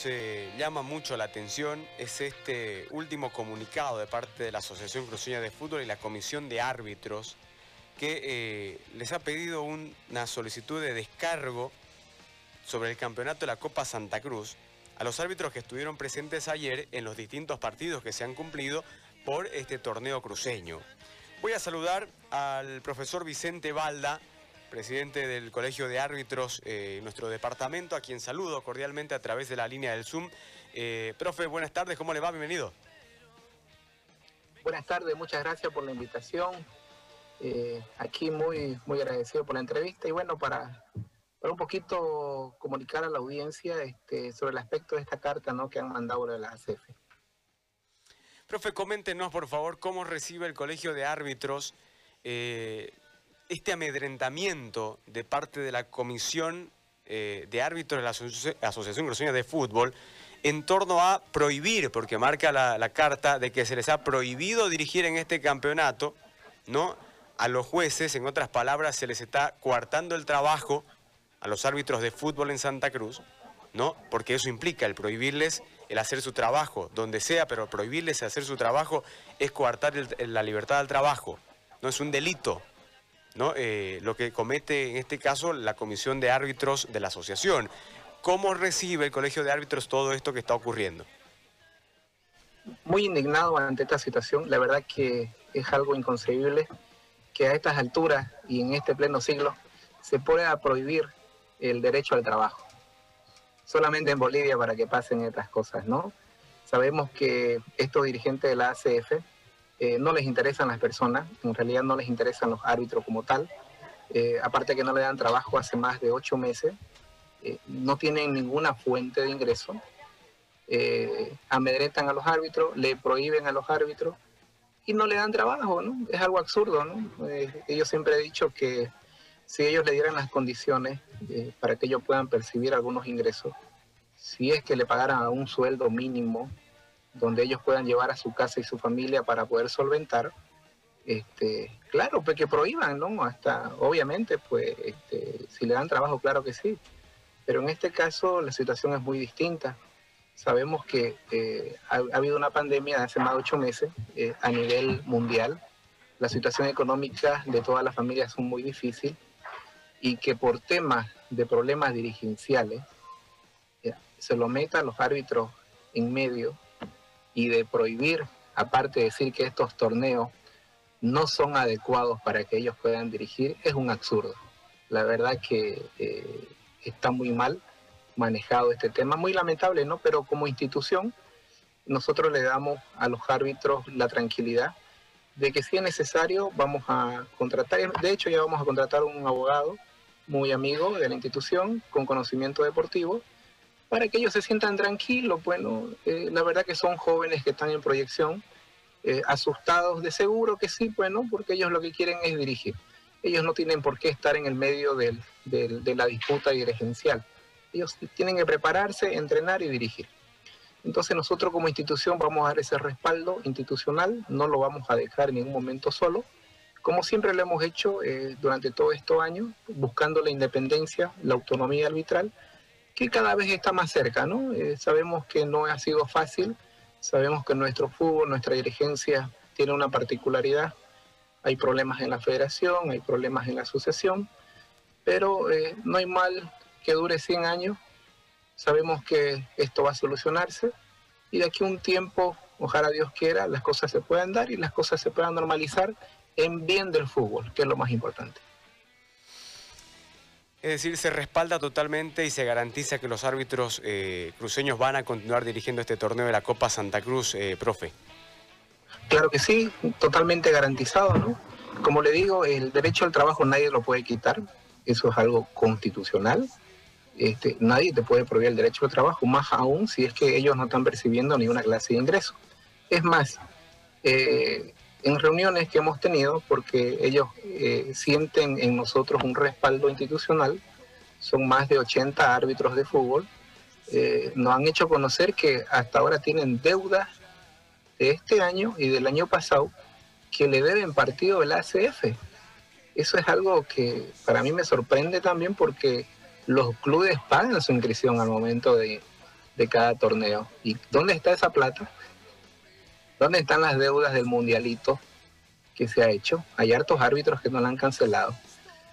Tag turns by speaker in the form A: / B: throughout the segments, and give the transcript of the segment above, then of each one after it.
A: Se llama mucho la atención es este último comunicado de parte de la Asociación Cruceña de Fútbol y la Comisión de Árbitros que eh, les ha pedido una solicitud de descargo sobre el campeonato de la Copa Santa Cruz a los árbitros que estuvieron presentes ayer en los distintos partidos que se han cumplido por este torneo cruceño. Voy a saludar al profesor Vicente Balda, presidente del Colegio de Árbitros eh, nuestro departamento, a quien saludo cordialmente a través de la línea del Zoom. Eh, profe, buenas tardes, ¿cómo le va? Bienvenido.
B: Buenas tardes, muchas gracias por la invitación. Eh, aquí muy, muy agradecido por la entrevista y bueno, para, para un poquito comunicar a la audiencia este, sobre el aspecto de esta carta ¿no? que han mandado de la ACF.
A: Profe, coméntenos por favor cómo recibe el Colegio de Árbitros este amedrentamiento de parte de la Comisión eh, de Árbitros de la Asociación de Fútbol en torno a prohibir, porque marca la, carta de que se les ha prohibido dirigir en este campeonato, ¿no? A los jueces, en otras palabras, se les está coartando el trabajo a los árbitros de fútbol en Santa Cruz, ¿no? Porque eso implica el prohibirles el hacer su trabajo, donde sea, pero prohibirles hacer su trabajo es coartar la libertad del trabajo, no es un delito, ¿no? Eh, lo que comete en este caso la comisión de árbitros de la asociación. ¿Cómo recibe el colegio de árbitros todo esto que está ocurriendo?
B: Muy indignado ante esta situación, la verdad que es algo inconcebible que a estas alturas y en este pleno siglo se pueda prohibir el derecho al trabajo. Solamente en Bolivia para que pasen estas cosas, ¿no? Sabemos que estos dirigentes de la ACF eh, no les interesan las personas, en realidad no les interesan los árbitros como tal, eh, aparte que no le dan trabajo hace más de ocho meses, eh, no tienen ninguna fuente de ingreso, amedrentan a los árbitros, le prohíben a los árbitros y no le dan trabajo, ¿no? Es algo absurdo, ¿no? yo siempre he dicho que si ellos le dieran las condiciones para que ellos puedan percibir algunos ingresos, si es que le pagaran un sueldo mínimo donde ellos puedan llevar a su casa y su familia para poder solventar, este, claro, pues que prohíban, ¿no? Hasta, obviamente, pues, este, si le dan trabajo, claro que sí. Pero en este caso la situación es muy distinta. Sabemos que eh, ha, habido una pandemia de hace más de ocho meses eh, a nivel mundial. La situación económica de todas las familias es muy difícil y que por temas de problemas dirigenciales eh, se lo metan los árbitros en medio y de prohibir, aparte de decir que estos torneos no son adecuados para que ellos puedan dirigir, es un absurdo. La verdad que eh, está muy mal manejado este tema, muy lamentable, ¿no? Pero como institución, nosotros le damos a los árbitros la tranquilidad de que si es necesario vamos a contratar, de hecho ya vamos a contratar un abogado muy amigo de la institución con conocimiento deportivo para que ellos se sientan tranquilos. Bueno, eh, la verdad que son jóvenes que están en proyección, eh, asustados de seguro que sí, bueno, porque ellos lo que quieren es dirigir. Ellos no tienen por qué estar en el medio de la disputa dirigencial. Ellos tienen que prepararse, entrenar y dirigir. Entonces nosotros como institución vamos a dar ese respaldo institucional, no lo vamos a dejar en ningún momento solo, como siempre lo hemos hecho eh, durante todos estos años, buscando la independencia, la autonomía arbitral, que cada vez está más cerca, ¿no? Eh, sabemos que no ha sido fácil, sabemos que nuestro fútbol, nuestra dirigencia tiene una particularidad, hay problemas en la federación, hay problemas en la asociación, pero eh, no hay mal que dure 100 años, sabemos que esto va a solucionarse y de aquí a un tiempo, ojalá Dios quiera, las cosas se puedan dar y las cosas se puedan normalizar en bien del fútbol, que es lo más importante.
A: Es decir, se respalda totalmente y se garantiza que los árbitros eh, cruceños van a continuar dirigiendo este torneo de la Copa Santa Cruz, eh, profe.
B: Claro que sí, totalmente garantizado, ¿no? Como le digo, el derecho al trabajo nadie lo puede quitar, eso es algo constitucional. Este, nadie te puede prohibir el derecho al trabajo, más aún si es que ellos no están percibiendo ninguna clase de ingreso. Es más, eh, en reuniones que hemos tenido, porque ellos eh, sienten en nosotros un respaldo institucional, son más de 80 árbitros de fútbol, eh, nos han hecho conocer que hasta ahora tienen deudas de este año y del año pasado que le deben partido del ACF. Eso es algo que para mí me sorprende también porque los clubes pagan su inscripción al momento de, de cada torneo. ¿Y dónde está esa plata? ¿Dónde están las deudas del mundialito que se ha hecho? Hay hartos árbitros que no la han cancelado.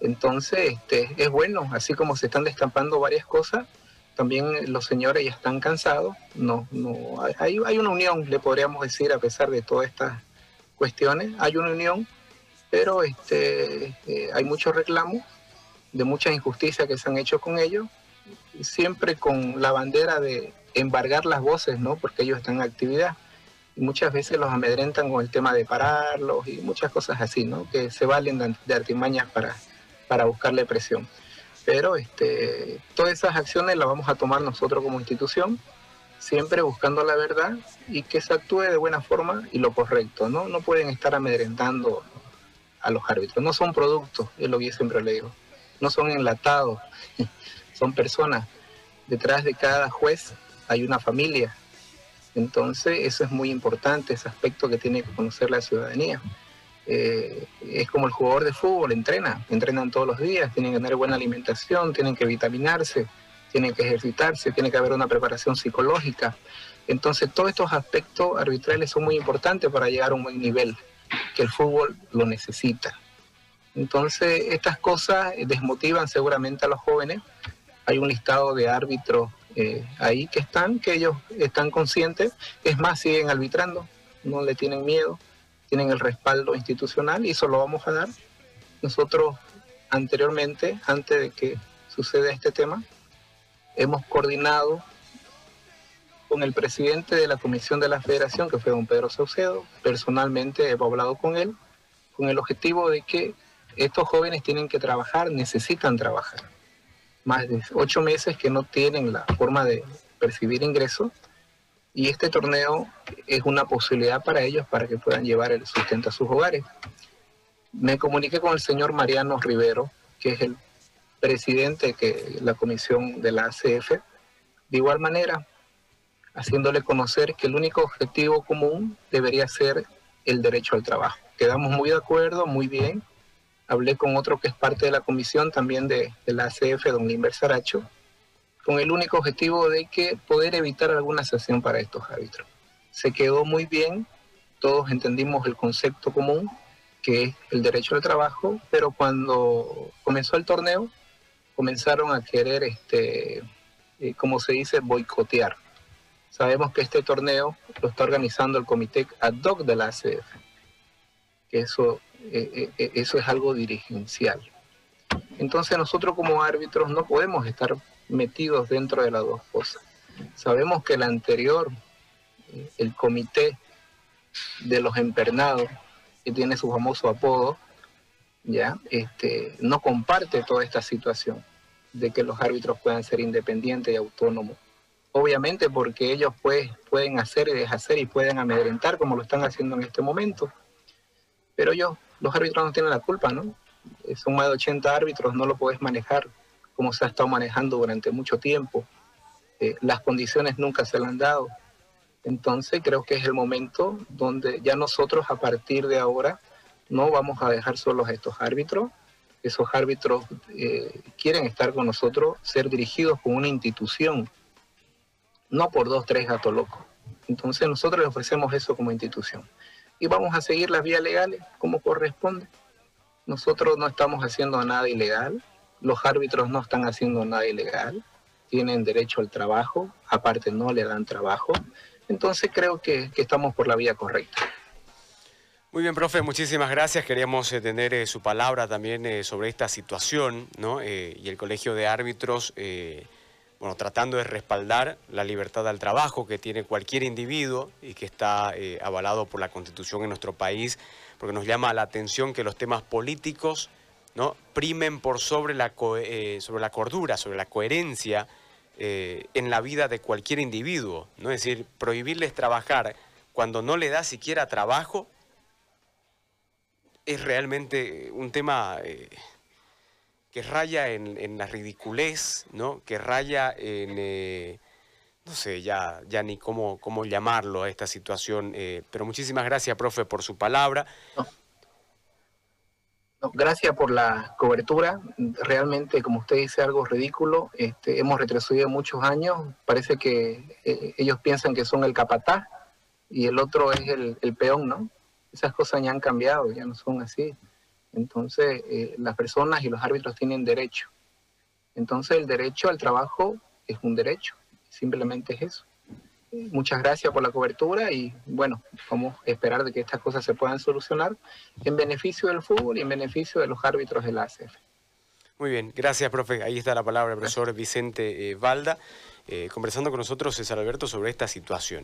B: Entonces, este, es bueno, así como se están destampando varias cosas, también los señores ya están cansados. No, no, hay, hay una unión, le podríamos decir, a pesar de todas estas cuestiones, hay una unión, pero este, eh, hay muchos reclamos de muchas injusticias que se han hecho con ellos, siempre con la bandera de embargar las voces, ¿no? Porque ellos están en actividad. Muchas veces los amedrentan con el tema de pararlos y muchas cosas así, ¿no? Que se valen de artimañas para, para buscarle presión. Pero este, todas esas acciones las vamos a tomar nosotros como institución, siempre buscando la verdad y que se actúe de buena forma y lo correcto. No, no pueden estar amedrentando a los árbitros. No son productos, es lo que yo siempre le digo. No son enlatados, son personas. Detrás de cada juez hay una familia. Entonces, eso es muy importante, ese aspecto que tiene que conocer la ciudadanía. Eh, es como el jugador de fútbol, entrena, entrenan todos los días, tienen que tener buena alimentación, tienen que vitaminarse, tienen que ejercitarse, tiene que haber una preparación psicológica. Entonces, todos estos aspectos arbitrales son muy importantes para llegar a un buen nivel, que el fútbol lo necesita. Entonces, estas cosas desmotivan seguramente a los jóvenes. Hay un listado de árbitros eh, ahí que están, que ellos están conscientes, es más, siguen arbitrando, no le tienen miedo tienen el respaldo institucional y eso lo vamos a dar. Nosotros anteriormente, antes de que suceda este tema, hemos coordinado con el presidente de la comisión de la federación, que fue don Pedro Saucedo. Personalmente he hablado con él con el objetivo de que estos jóvenes tienen que trabajar, necesitan trabajar. Más de ocho meses que no tienen la forma de percibir ingresos y este torneo es una posibilidad para ellos para que puedan llevar el sustento a sus hogares. Me comuniqué con el señor Mariano Rivero, que es el presidente de la comisión de la ACF, de igual manera, haciéndole conocer que el único objetivo común debería ser el derecho al trabajo. Quedamos muy de acuerdo, muy bien. Hablé con otro que es parte de la comisión también de, la ACF, don Limber Saracho, con el único objetivo de que poder evitar alguna sanción para estos árbitros. Se quedó muy bien, todos entendimos el concepto común, que es el derecho al trabajo, pero cuando comenzó el torneo, comenzaron a querer, este, eh, como se dice, boicotear. Sabemos que este torneo lo está organizando el comité ad hoc de la ACF, que eso, eh, eh, eso es algo dirigencial. Entonces nosotros como árbitros no podemos estar metidos dentro de las dos cosas. Sabemos que el anterior, el comité de los empernados, que tiene su famoso apodo, ya, este, no comparte toda esta situación de que los árbitros puedan ser independientes y autónomos. Obviamente porque ellos pues, pueden hacer y deshacer y pueden amedrentar como lo están haciendo en este momento. Pero ellos, los árbitros no tienen la culpa, ¿no? Son más de 80 árbitros, no lo puedes manejar como se ha estado manejando durante mucho tiempo. Eh, las condiciones nunca se le han dado. Entonces creo que es el momento donde ya nosotros a partir de ahora no vamos a dejar solos a estos árbitros. Esos árbitros eh, quieren estar con nosotros, ser dirigidos con una institución, no por dos, tres gatos locos. Entonces nosotros les ofrecemos eso como institución. Y vamos a seguir las vías legales como corresponde. Nosotros no estamos haciendo nada ilegal, los árbitros no están haciendo nada ilegal, tienen derecho al trabajo, aparte no le dan trabajo, entonces creo que, estamos por la vía correcta.
A: Muy bien, profe, muchísimas gracias. Queríamos eh, tener eh, su palabra también eh, sobre esta situación, ¿no? y el Colegio de Árbitros, bueno, tratando de respaldar la libertad al trabajo que tiene cualquier individuo y que está avalado por la Constitución en nuestro país, porque nos llama la atención que los temas políticos ¿no? primen por sobre la, eh, sobre la cordura, sobre la coherencia eh, en la vida de cualquier individuo. ¿no? Es decir, prohibirles trabajar cuando no le da siquiera trabajo es realmente un tema eh, que raya en, la ridiculez, ¿no? que raya en, no sé ya, ya ni cómo, cómo llamarlo a esta situación, pero muchísimas gracias, profe, por su palabra.
B: gracias por la cobertura. Realmente, como usted dice, algo ridículo. Este, hemos retrocedido muchos años. Parece que eh, ellos piensan que son el capataz y el otro es el, peón, ¿no? Esas cosas ya han cambiado, ya no son así. Entonces, eh, las personas y los árbitros tienen derecho. Entonces, el derecho al trabajo es un derecho. Simplemente es eso. Muchas gracias por la cobertura y bueno, vamos a esperar de que estas cosas se puedan solucionar en beneficio del fútbol y en beneficio de los árbitros de la ACF.
A: Muy bien, gracias profe. Ahí está la palabra, profesor Vicente eh, Valda, eh, conversando con nosotros César Alberto sobre esta situación.